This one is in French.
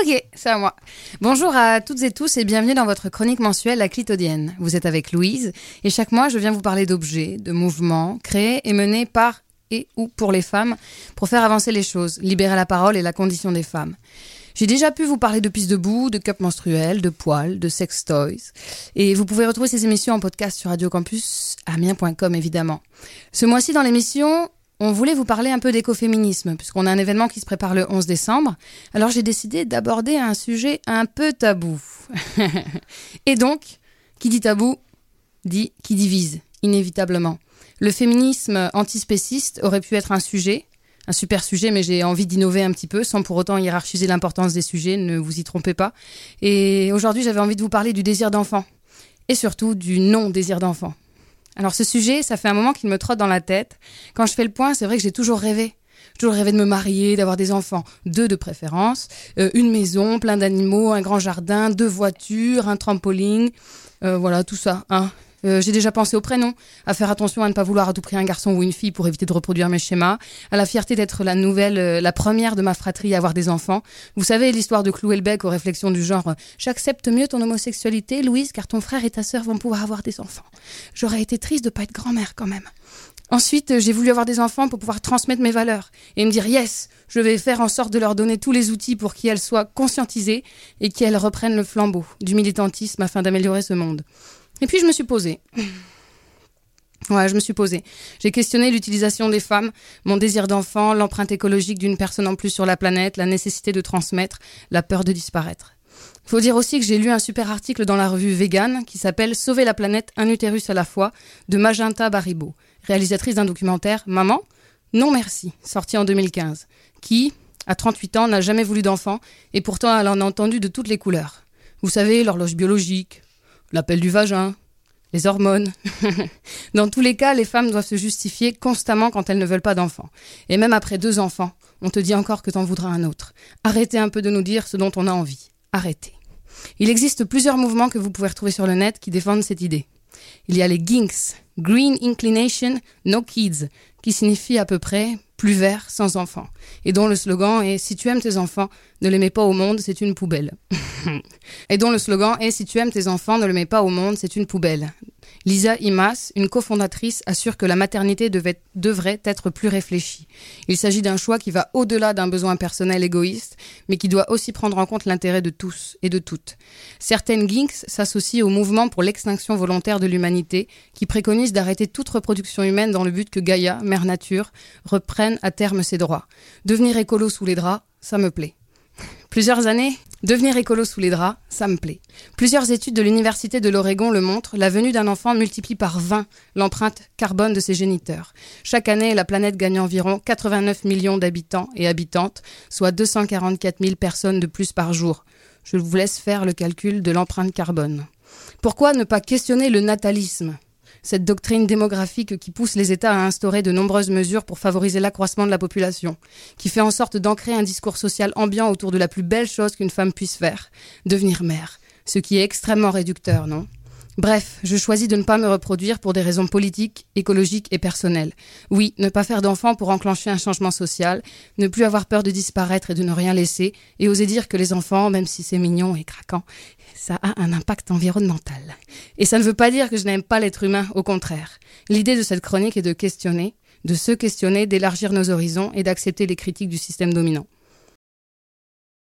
Ok, c'est à moi. Bonjour à toutes et tous et bienvenue dans votre chronique mensuelle La Clitodienne. Vous êtes avec Louise et chaque mois je viens vous parler d'objets, de mouvements créés et menés par et ou pour les femmes pour faire avancer les choses, libérer la parole et la condition des femmes. J'ai déjà pu vous parler de pistes debout, de cups menstruels, de poils, de sex toys. Et vous pouvez retrouver ces émissions en podcast sur Radio Campus, amiens.com évidemment. Ce mois-ci dans l'émission, on voulait vous parler un peu d'écoféminisme, puisqu'on a un événement qui se prépare le 11 décembre. Alors j'ai décidé d'aborder un sujet un peu tabou. Et donc, qui dit tabou, dit qui divise, inévitablement. Le féminisme antispéciste aurait pu être un sujet, un super sujet, mais j'ai envie d'innover un petit peu sans pour autant hiérarchiser l'importance des sujets, ne vous y trompez pas. Et aujourd'hui, j'avais envie de vous parler du désir d'enfant, et surtout du non-désir d'enfant. Alors ce sujet, ça fait un moment qu'il me trotte dans la tête. Quand je fais le point, c'est vrai que j'ai toujours rêvé. J'ai toujours rêvé de me marier, d'avoir des enfants, deux de préférence, euh, une maison, plein d'animaux, un grand jardin, deux voitures, un trampoline, euh, voilà tout ça. Hein. Euh, j'ai déjà pensé au prénom, à faire attention à ne pas vouloir à tout prix un garçon ou une fille pour éviter de reproduire mes schémas, à la fierté d'être la nouvelle, euh, la première de ma fratrie à avoir des enfants. Vous savez l'histoire de clouer le bec aux réflexions du genre euh, J'accepte mieux ton homosexualité, Louise, car ton frère et ta sœur vont pouvoir avoir des enfants. J'aurais été triste de pas être grand-mère quand même. Ensuite, j'ai voulu avoir des enfants pour pouvoir transmettre mes valeurs et me dire yes, je vais faire en sorte de leur donner tous les outils pour qu'elles soient conscientisées et qu'elles reprennent le flambeau du militantisme afin d'améliorer ce monde. Et puis je me suis posée. Ouais, je me suis posée. J'ai questionné l'utilisation des femmes, mon désir d'enfant, l'empreinte écologique d'une personne en plus sur la planète, la nécessité de transmettre, la peur de disparaître. Faut dire aussi que j'ai lu un super article dans la revue Vegan qui s'appelle Sauver la planète, un utérus à la fois de Magenta Baribo, réalisatrice d'un documentaire Maman Non merci, sorti en 2015, qui, à 38 ans, n'a jamais voulu d'enfant et pourtant elle en a entendu de toutes les couleurs. Vous savez, l'horloge biologique, l'appel du vagin, les hormones. Dans tous les cas, les femmes doivent se justifier constamment quand elles ne veulent pas d'enfants. Et même après deux enfants, on te dit encore que t'en voudras un autre. Arrêtez un peu de nous dire ce dont on a envie. Arrêtez. Il existe plusieurs mouvements que vous pouvez retrouver sur le net qui défendent cette idée. Il y a les GINKS, Green Inclination No Kids, qui signifie à peu près plus vert sans enfants, et dont le slogan est Si tu aimes tes enfants, ne les mets pas au monde, c'est une poubelle. et dont le slogan est Si tu aimes tes enfants, ne les mets pas au monde, c'est une poubelle. Lisa Imas, une cofondatrice, assure que la maternité devrait être plus réfléchie. Il s'agit d'un choix qui va au-delà d'un besoin personnel égoïste, mais qui doit aussi prendre en compte l'intérêt de tous et de toutes. Certaines Ginks s'associent au mouvement pour l'extinction volontaire de l'humanité, qui préconise d'arrêter toute reproduction humaine dans le but que Gaïa, mère nature, reprenne à terme ses droits. Devenir écolo sous les draps, ça me plaît. Plusieurs années Devenir écolo sous les draps, ça me plaît. Plusieurs études de l'Université de l'Oregon le montrent, la venue d'un enfant multiplie par 20 l'empreinte carbone de ses géniteurs. Chaque année, la planète gagne environ 89 millions d'habitants et habitantes, soit 244 000 personnes de plus par jour. Je vous laisse faire le calcul de l'empreinte carbone. Pourquoi ne pas questionner le natalisme? Cette doctrine démographique qui pousse les États à instaurer de nombreuses mesures pour favoriser l'accroissement de la population, qui fait en sorte d'ancrer un discours social ambiant autour de la plus belle chose qu'une femme puisse faire, devenir mère, ce qui est extrêmement réducteur, non? Bref, je choisis de ne pas me reproduire pour des raisons politiques, écologiques et personnelles. Oui, ne pas faire d'enfants pour enclencher un changement social, ne plus avoir peur de disparaître et de ne rien laisser, et oser dire que les enfants, même si c'est mignon et craquant, ça a un impact environnemental. Et ça ne veut pas dire que je n'aime pas l'être humain, au contraire. L'idée de cette chronique est de questionner, de se questionner, d'élargir nos horizons et d'accepter les critiques du système dominant.